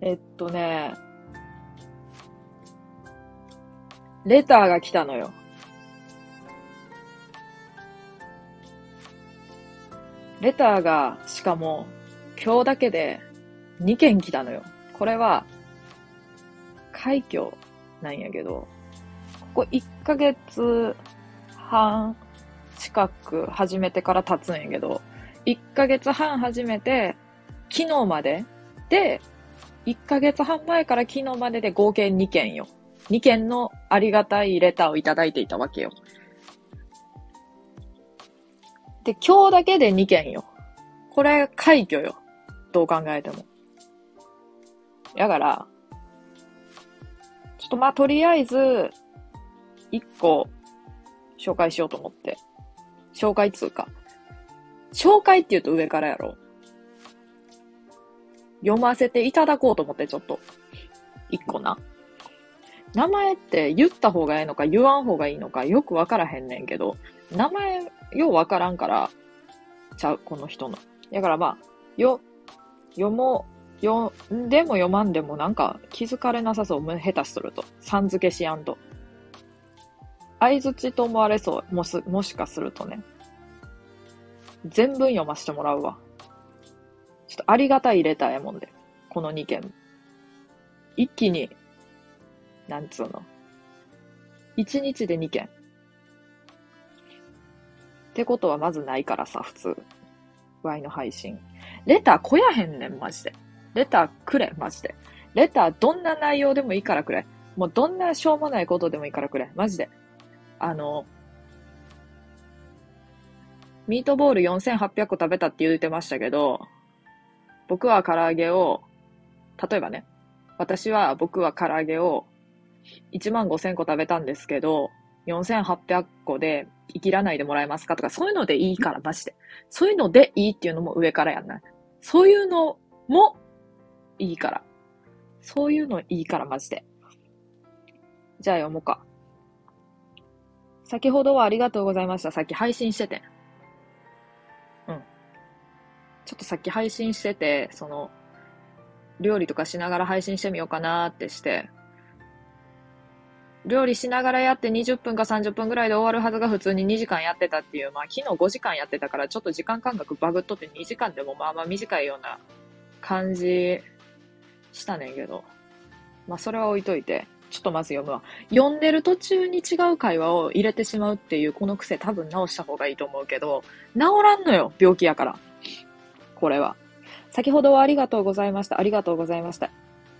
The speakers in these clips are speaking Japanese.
えっとね、レターが来たのよ。レターが、しかも、今日だけで2件来たのよ。これは、快挙なんやけど、ここ1ヶ月半近く始めてから経つんやけど、1ヶ月半始めて、昨日までで、1ヶ月半前から昨日までで合計2件よ。2件のありがたいレターをいただいていたわけよ。で、今日だけで2件よ。これ、快挙よ。どう考えても。やから、ちょっとまあ、とりあえず、1個、紹介しようと思って。紹介つうか。紹介って言うと上からやろ。読ませていただこうと思って、ちょっと。1個な。名前って言った方がいいのか言わん方がいいのかよくわからへんねんけど、名前ようわからんから、ちゃう、この人の。だからまあ、よ、読もう、読んでも読まんでもなんか気づかれなさそう。下手すると。さん付けしやんと。相づちと思われそう。もし、もしかするとね。全文読ませてもらうわ。ちょっとありがたいレターやもんで。この2件。一気に、なんつうの。1日で2件。ってことはまずないからさ、普通。Y の配信。レター来やへんねん、マジで。レターくれ、マジで。レターどんな内容でもいいからくれ。もうどんなしょうもないことでもいいからくれ。マジで。あの、ミートボール4800個食べたって言ってましたけど、僕は唐揚げを、例えばね、私は僕は唐揚げを1万5000個食べたんですけど、4800個で生きらないでもらえますかとか、そういうのでいいから、マジで。そういうのでいいっていうのも上からやんない。そういうのもいいから。そういうのいいから、マジで。じゃあ読もうか。先ほどはありがとうございました。さっき配信してて。うん。ちょっとさっき配信してて、その、料理とかしながら配信してみようかなってして、料理しながらやって20分か30分ぐらいで終わるはずが普通に2時間やってたっていう、まあ昨日5時間やってたからちょっと時間感覚バグっとって2時間でもまあまあ短いような感じしたねんけど。まあそれは置いといて、ちょっとまず読むわ。読んでる途中に違う会話を入れてしまうっていうこの癖多分直した方がいいと思うけど、治らんのよ、病気やから。これは。先ほどはありがとうございました。ありがとうございました。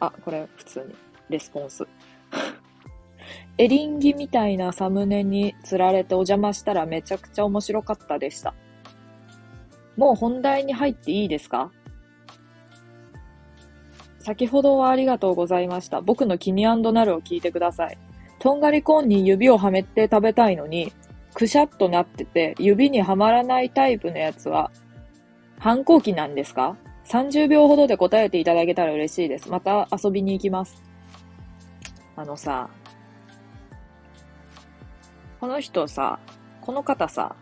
あ、これ普通に。レスポンス。エリンギみたいなサムネに釣られてお邪魔したらめちゃくちゃ面白かったでした。もう本題に入っていいですか？先ほどはありがとうございました。僕の気になるを聞いてください。とんがりコーンに指をはめて食べたいのに、くしゃっとなってて、指にはまらないタイプのやつは、反抗期なんですか ?30 秒ほどで答えていただけたら嬉しいです。また遊びに行きます。あのさ、この人さ、この方さ、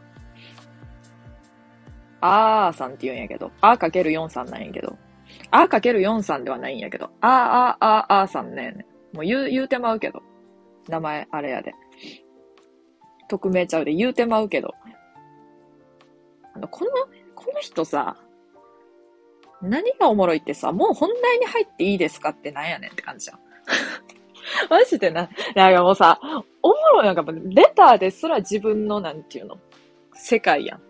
あーさんって言うんやけど、あーかける4さんなんやけど、あかける4さんではないんやけど、あーあーあーあーさんね。もう言う、言うてまうけど。名前、あれやで。匿名ちゃうで言うてまうけど。あの、この、この人さ、何がおもろいってさ、もう本題に入っていいですかってなんやねんって感じじゃん。マジでな、なんかもうさ、おもろいなんかレターですら自分のなんていうの、世界やん。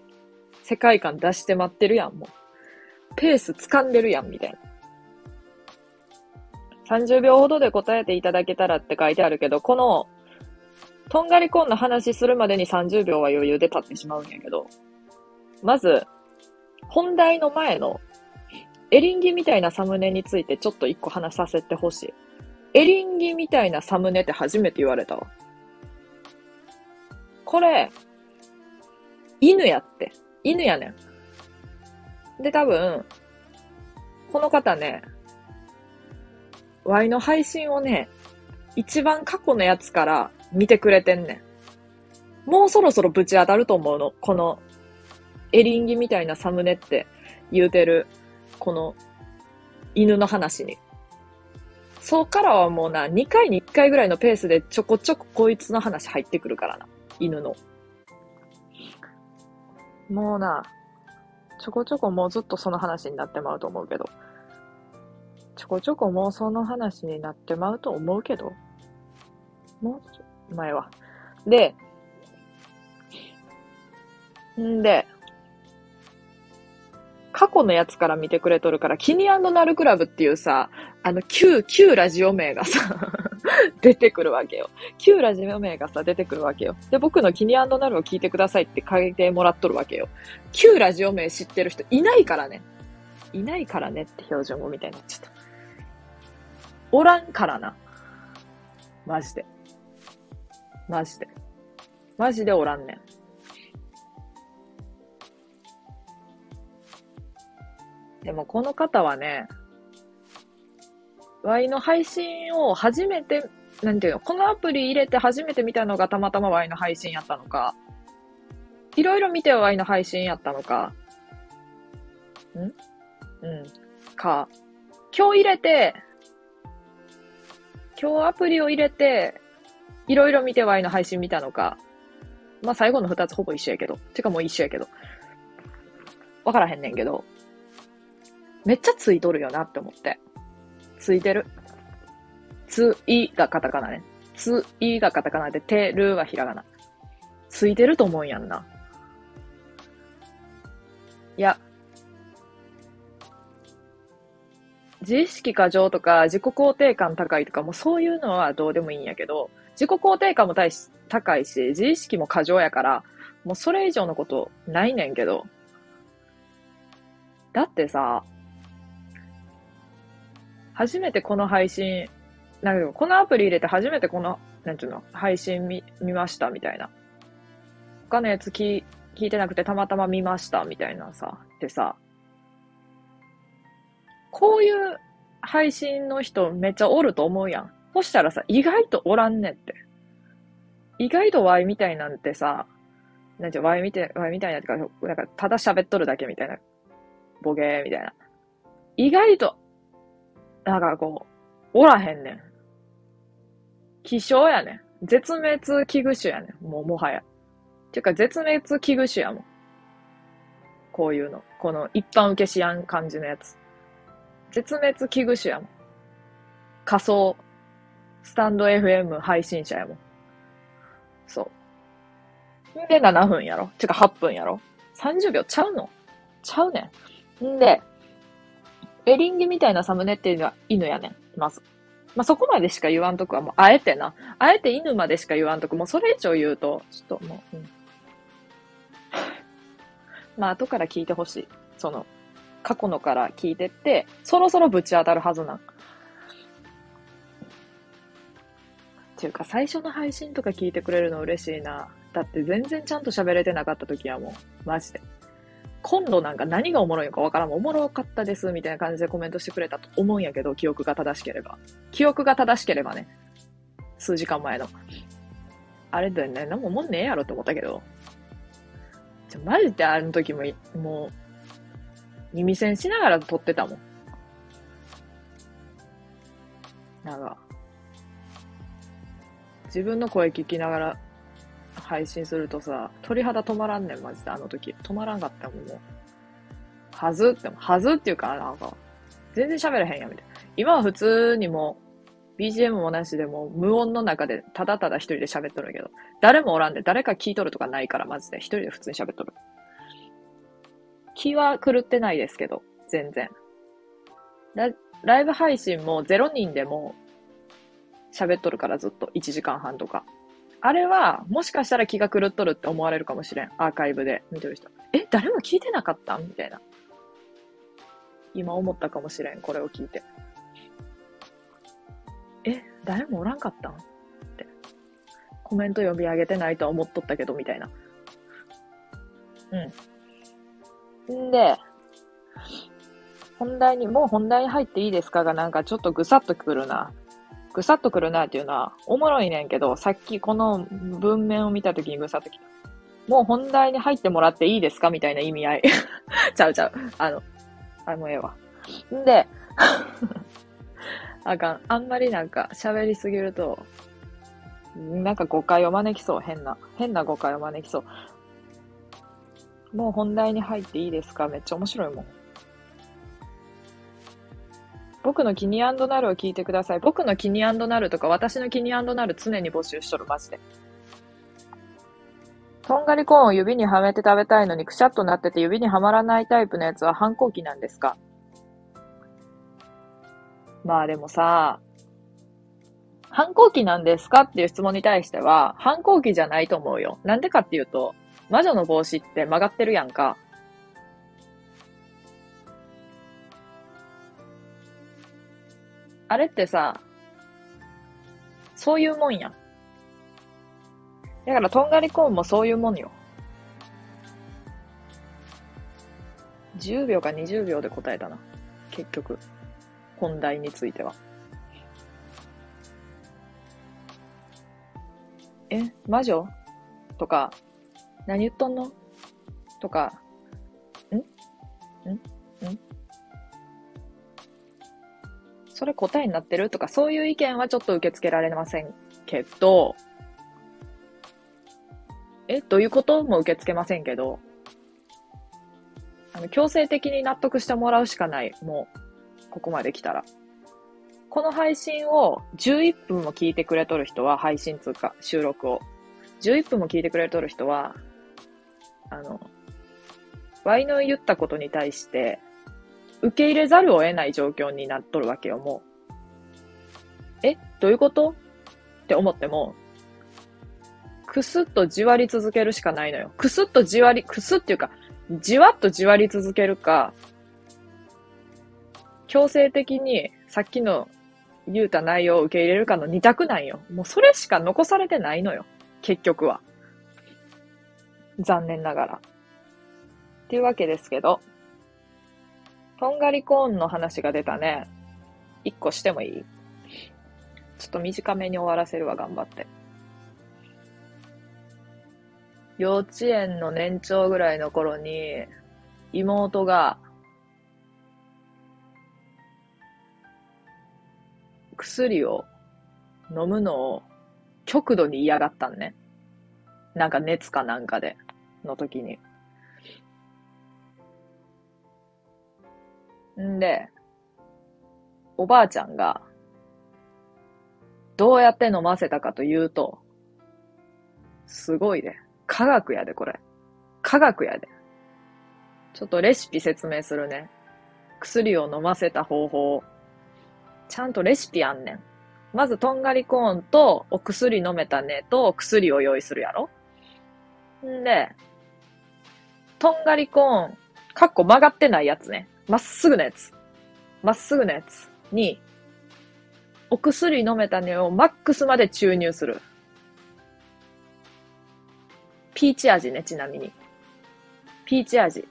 世界観出して待ってるやん、もう。ペース掴んでるやん、みたいな。30秒ほどで答えていただけたらって書いてあるけど、この、とんがりコーンの話するまでに30秒は余裕で経ってしまうんやけど、まず、本題の前の、エリンギみたいなサムネについてちょっと一個話させてほしい。エリンギみたいなサムネって初めて言われたわ。これ、犬やって。犬やねん。で、多分、この方ね、Y の配信をね、一番過去のやつから見てくれてんねん。もうそろそろぶち当たると思うの。この、エリンギみたいなサムネって言うてる、この、犬の話に。そっからはもうな、2回に1回ぐらいのペースでちょこちょここいつの話入ってくるからな。犬の。もうな、ちょこちょこもうずっとその話になってまうと思うけど。ちょこちょこもうその話になってまうと思うけど。もうちょ、前は。で、んで、過去のやつから見てくれとるから、キニアンドナルクラブっていうさ、あの、旧、旧ラジオ名がさ 出てくるわけよ。旧ラジオ名がさ、出てくるわけよ。で、僕のキニアンドナルを聞いてくださいって書いてもらっとるわけよ。旧ラジオ名知ってる人いないからね。いないからねって標準語みたいになっちゃった。おらんからな。マジで。マジで。マジでおらんねん。でもこの方はね、Y の配信を初めて、なんていうの、このアプリ入れて初めて見たのがたまたま Y の配信やったのか、いろいろ見て Y の配信やったのか、ん？うん。か、今日入れて、今日アプリを入れて、いろいろ見て Y の配信見たのか、まあ最後の二つほぼ一緒やけど、てかもう一緒やけど、わからへんねんけど、めっちゃついとるよなって思って。ついてる。ついがカタカナね。ついがカタカナで、てるはひらがな。ついてると思うんやんな。いや、自意識過剰とか自己肯定感高いとかもうそういうのはどうでもいいんやけど、自己肯定感も高いし、自意識も過剰やから、もうそれ以上のことないねんけど。だってさ、初めてこの配信、なんかこのアプリ入れて初めてこの、なんていうの、配信見、見ましたみたいな。他のやつ聞聞いてなくてたまたま見ましたみたいなさ、でさ、こういう配信の人めっちゃおると思うやん。そしたらさ、意外とおらんねんって。意外とワイみたいなんてさ、なんてワイみたい、ワイみたいなってか、なんかただ喋っとるだけみたいな。ボケーみたいな。意外となんかこう、おらへんねん。希少やねん。絶滅危惧種やねん。もうもはや。ていうか絶滅危惧種やもん。こういうの。この一般受けしやん感じのやつ。絶滅危惧種やもん。仮想、スタンド FM 配信者やもん。そう。んで7分やろてか8分やろ ?30 秒ちゃうの？ちゃうねん。んで、エリンギみたいなサムネっていうのは犬やねん、まず。まあ、そこまでしか言わんとくはもう、あえてな。あえて犬までしか言わんとく。もうそれ以上言うと、ちょっともう、うん。まあ、後から聞いてほしい。その、過去のから聞いてって、そろそろぶち当たるはずなん。っていうか、最初の配信とか聞いてくれるの嬉しいな。だって全然ちゃんと喋れてなかった時はもう、マジで。今度なんか何がおもろいのかわからん。おもろかったです、みたいな感じでコメントしてくれたと思うんやけど、記憶が正しければ。記憶が正しければね。数時間前の。あれだよね、何もおもんねえやろって思ったけど。ちょ、マジであの時も、もう、耳栓しながら撮ってたもん。なんか、自分の声聞きながら配信するとさ、鳥肌止まらんねん、マジで、あの時。止まらんかったもん、もう。はず？って、はずっていうか、なんか、全然喋れへんや、みたいな。今は普通にも、BGM もなしでも、無音の中で、ただただ一人で喋っとるけど、誰もおらんで、誰か聞いとるとかないから、マジで。一人で普通に喋っとる。気は狂ってないですけど、全然。ラライブ配信も0人でも喋っとるからずっと1時間半とか。あれは、もしかしたら気が狂っとるって思われるかもしれん。アーカイブで見てる人。え、誰も聞いてなかった？みたいな。今思ったかもしれん。これを聞いて。え、誰もおらんかったん？って。コメント読み上げてないとは思っとったけど、みたいな。うん。んで、本題に、もう本題に入っていいですかがなんかちょっとぐさっとくるな。ぐさっとくるなっていうのは、おもろいねんけど、さっきこの文面を見たときにぐさっときた。もう本題に入ってもらっていいですかみたいな意味合い。ちゃうちゃう。あの、あ、もうええわ。んで、あかん。あんまりなんか喋りすぎると、なんか誤解を招きそう。変な。変な誤解を招きそう。もう本題に入っていいですか？めっちゃ面白いもん。僕の気になるを聞いてください。僕の気になるとか、私の気になる常に募集しとる、マジで。とんがりコーンを指にはめて食べたいのにくしゃっとなってて指にはまらないタイプのやつは反抗期なんですか？まあでもさ、反抗期なんですかっていう質問に対しては、反抗期じゃないと思うよ。なんでかっていうと、魔女の帽子って曲がってるやんか。あれってさ、そういうもんやん。だから、とんがりコーンもそういうもんよ。10秒か20秒で答えたな。結局。本題については。え、魔女？とか、何言っとんの？とか、ん？ん？それ答えになってる？とか、そういう意見はちょっと受け付けられませんけど、え、どういうこと？も受け付けませんけど、あの、強制的に納得してもらうしかない。もう、ここまで来たら。この配信を11分も聞いてくれとる人は、配信通過、収録を。11分も聞いてくれとる人は、あの、ワイの言ったことに対して、受け入れざるを得ない状況になっとるわけよ、もう。えどういうこと？って思っても、くすっとじわり続けるしかないのよ。くすっとじわり、くすっていうか、じわっとじわり続けるか、強制的にさっきの言うた内容を受け入れるかの二択なんよ。もうそれしか残されてないのよ。結局は。残念ながら。っていうわけですけど、とんがりコーンの話が出たね。一個してもいい？ちょっと短めに終わらせるわ、頑張って。幼稚園の年長ぐらいの頃に、妹が、薬を飲むのを極度に嫌がったんね。なんか熱かなんかで、の時に。んで、おばあちゃんが、どうやって飲ませたかというと、すごいで。科学やで、これ。科学やで。ちょっとレシピ説明するね。薬を飲ませた方法。ちゃんとレシピあんねん。まず、とんがりコーンとお薬飲めたねと薬を用意するやろんで、とんがりコーン、かっこ曲がってないやつね。まっすぐなやつ。まっすぐなやつに、お薬飲めたねをマックスまで注入する。ピーチ味ね、ちなみに。ピーチ味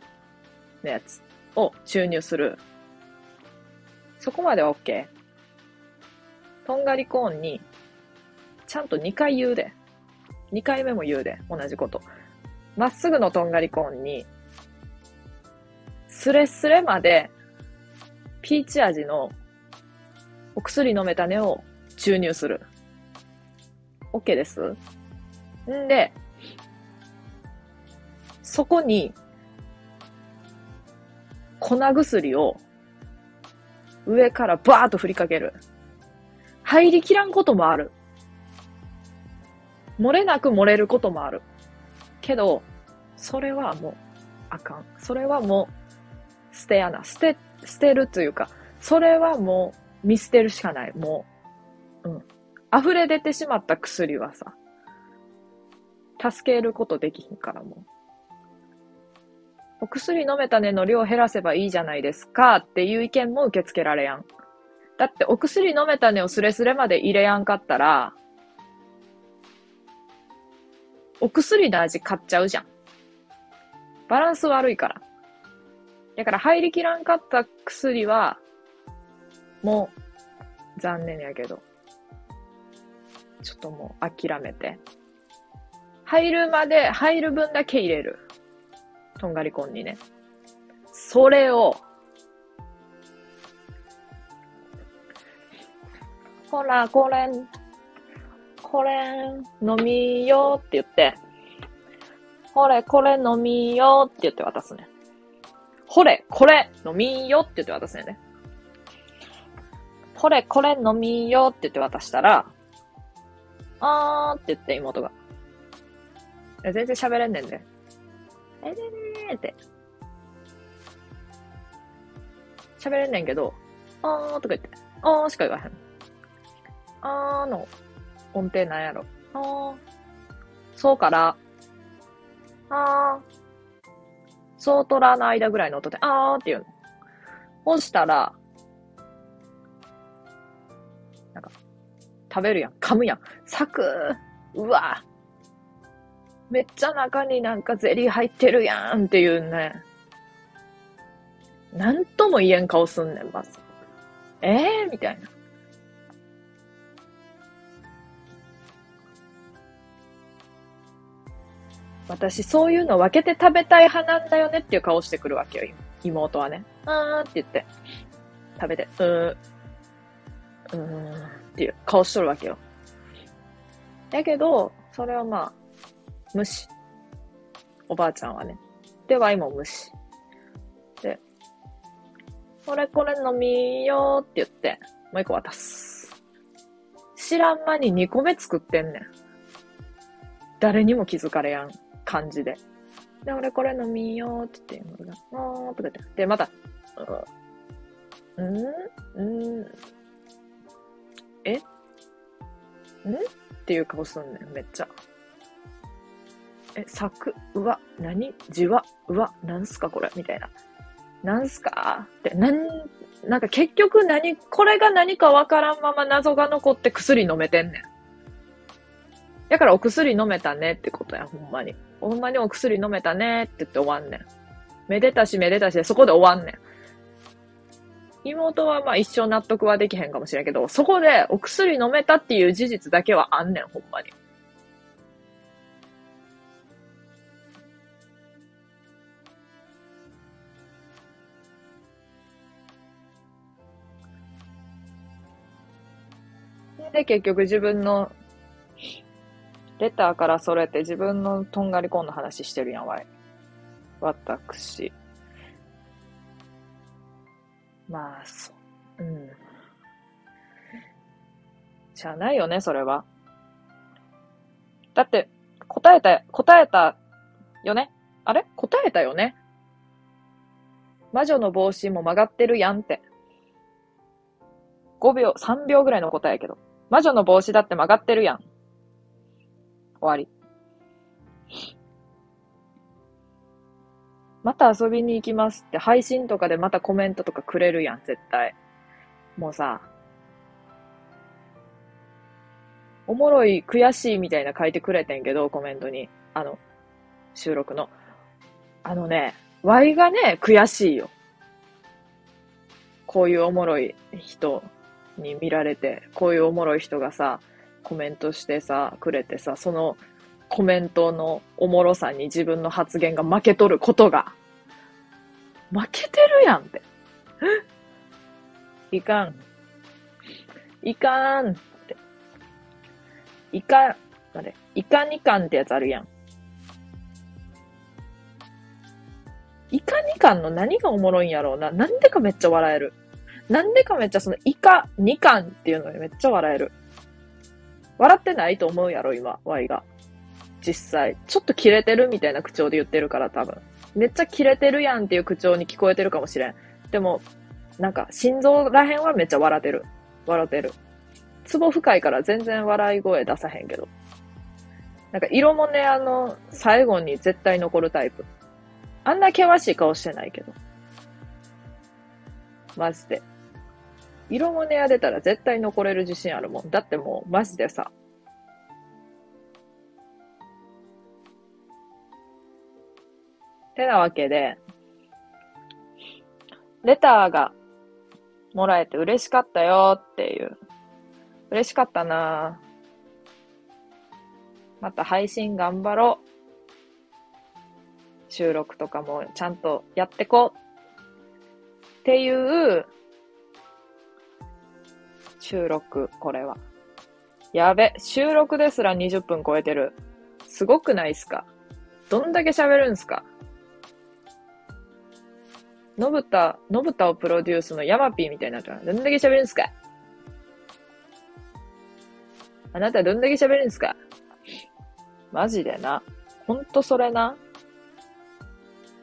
のやつを注入する。そこまでは OK。とんがりコーンに、ちゃんと2回言うで。2回目も言うで。同じこと。まっすぐのとんがりコーンに、スレスレまで、ピーチ味のお薬飲めたねを注入する。OK ですんで、そこに、粉薬を上からバーッと振りかける。入りきらんこともある。漏れなく漏れることもある。けど、それはもう、あかん。それはもう、捨てやな。捨て、捨てるというか、それはもう、見捨てるしかない。もう、うん。溢れ出てしまった薬はさ、助けることできひんからもう。お薬飲めたねの量を減らせばいいじゃないですかっていう意見も受け付けられやん。だってお薬飲めたねをスレスレまで入れやんかったら、お薬の味買っちゃうじゃん。バランス悪いから。だから入りきらんかった薬は、もう、残念やけど、ちょっともう諦めて。入るまで、入る分だけ入れる。とんがりコーンにね。それを、ほら、これ、これ、飲みよって言って、ほれ、これ飲みよって言って渡すね。ほれ、これ飲みよって言って渡すんよね。ほれ、これ飲みよって言って渡したら、あーって言って妹が。全然喋れんねんで。えねねーって。喋れんねんけど、あーとか言って、あーしか言わへん。あーの音程なんやろ。あー。そうから、あー。そうとらの間ぐらいの音で、あーって言うの。押したら、なんか、食べるやん。噛むやん。サク。うわめっちゃ中になんかゼリー入ってるやんっていうね。なんとも言えん顔すんねん、まず。ええー、みたいな。私そういうの分けて食べたい派なんだよねっていう顔してくるわけよ、妹はね。あーって言って、食べて、うーん、うーんっていう顔しとるわけよ。だけど、それはまあ、無視。おばあちゃんはね。で、ワイも無視。で、これこれ飲みよって言って、もう一個渡す。知らん間に2個目作ってんねん。誰にも気づかれやん感じで。で、俺これ飲みようって言って、あーとか言って。で、また、うん、うん、え？ん？っていう顔すんねん、めっちゃ。え、咲く、うわ、何？じわ、うわ、なんすかこれ？みたいな。なんすか？って、なん、なんか結局何、これが何かわからんまま謎が残って薬飲めてんねん。だからお薬飲めたねってことや、ほんまに。ほんまにお薬飲めたねって言って終わんねん。めでたしめでたしでそこで終わんねん。妹はまあ一生納得はできへんかもしれんけど、そこでお薬飲めたっていう事実だけはあんねん、ほんまに。で、結局自分の、レターからそれって自分のとんがりコーンの話してるやんわい。私。まあ、そう。うん。しゃあないよね、それは。だって、答えた、答えたよね？あれ？答えたよね？魔女の帽子も曲がってるやんって。5秒、3秒ぐらいの答えやけど。魔女の帽子だって曲がってるやん。終わり。また遊びに行きますって配信とかでまたコメントとかくれるやん、絶対。もうさ、おもろい、悔しいみたいな書いてくれてんけど、コメントに。あの、収録の。あのね、ワイがね、悔しいよ。こういうおもろい人に見られて、こういうおもろい人がさ、コメントしてさ、くれてさ、そのコメントのおもろさに自分の発言が負けとることが、負けてるやんって。いかん。いかんって。いかん、あれ、いかにかんってやつあるやん。いかにかんの何がおもろいんやろうな。なんでかめっちゃ笑える。なんでかめっちゃそのイカ2巻っていうのにめっちゃ笑える。笑ってないと思うやろ、今、Y が。実際。ちょっとキレてるみたいな口調で言ってるから多分。めっちゃキレてるやんっていう口調に聞こえてるかもしれん。でも、なんか、心臓らへんはめっちゃ笑ってる。笑ってる。ツボ深いから全然笑い声出さへんけど。なんか、色もね、あの、最後に絶対残るタイプ。あんな険しい顔してないけど。マジで。色もねや出たら絶対残れる自信あるもん。だってもう、マジでさ。てなわけで、レターがもらえて嬉しかったよっていう。嬉しかったなまた配信頑張ろう。収録とかもちゃんとやってこう。っていう収録、これは。やべ、収録ですら20分超えてる。すごくないっすか？どんだけ喋るんすか？のぶた、のぶたをプロデュースのヤマピーみたいになっちゃう。どんだけ喋るんすか？あなたどんだけ喋るんすか？マジでな。ほんとそれな。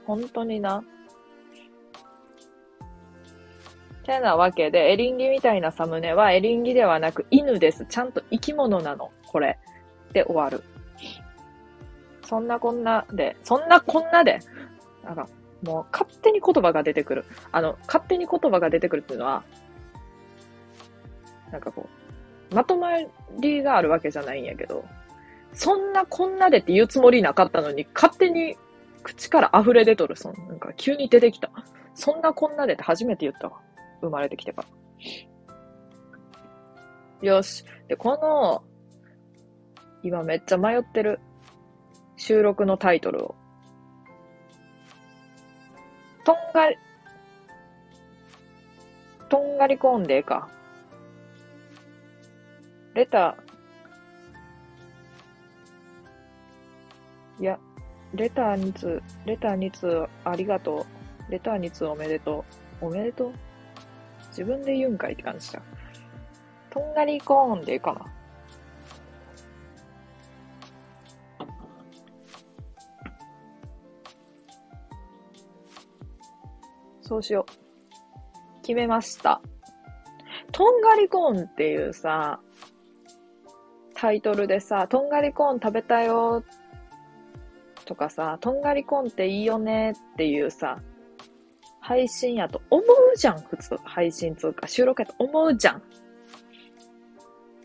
本当にな。てなわけで、エリンギみたいなサムネはエリンギではなく犬です。ちゃんと生き物なの。これ。で終わる。そんなこんなで、そんなこんなで、なんか、もう勝手に言葉が出てくる。あの、勝手に言葉が出てくるっていうのは、なんかこう、まとまりがあるわけじゃないんやけど、そんなこんなでって言うつもりなかったのに、勝手に口から溢れ出とる。そんなんか急に出てきた。そんなこんなでって初めて言ったわ。生まれてきてから。よし。で、この、今めっちゃ迷ってる収録のタイトルを。とんがり、とんがりコーンでか。レター、いや、レター2通、レター2通ありがとう。レター2通おめでとう。おめでとう？自分で言うんかいって感じだ。とんがりコーンでいいかな。そうしよう。決めました。とんがりコーンっていうさ、タイトルでさ、とんがりコーン食べたよとかさ、とんがりコーンっていいよねっていうさ、配信やと思うじゃん、普通。配信つうか、収録やと思うじゃん。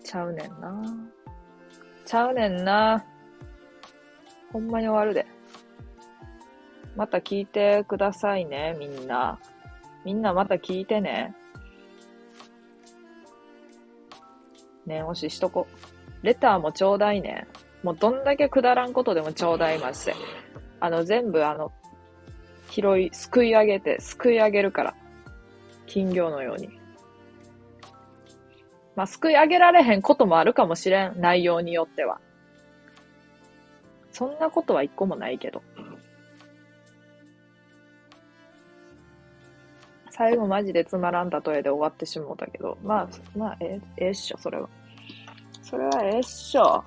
ちゃうねんな。ちゃうねんな。ほんまに終わるで。また聞いてくださいね、みんな。みんなまた聞いてね。念押ししとこ。レターもちょうだいね。もうどんだけくだらんことでもちょうだいまして。あの、全部あの、拾い、すくい上げて、すくい上げるから。金魚のように。まあ、すくい上げられへんこともあるかもしれん。内容によっては。そんなことは一個もないけど。最後マジでつまらん例えで終わってしもうたけど。まあ、まあ、ええっしょ、それは。それはええっしょ。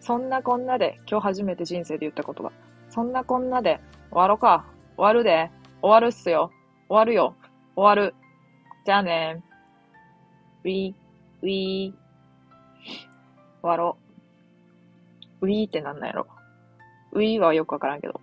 そんなこんなで、今日初めて人生で言った言葉。そんなこんなで、終わろか。終わるで。終わるっすよ。終わるよ。終わる。じゃあねウィー、ウィー。終わろう。ウィーってなんなんやろ。ウィーはよくわからんけど。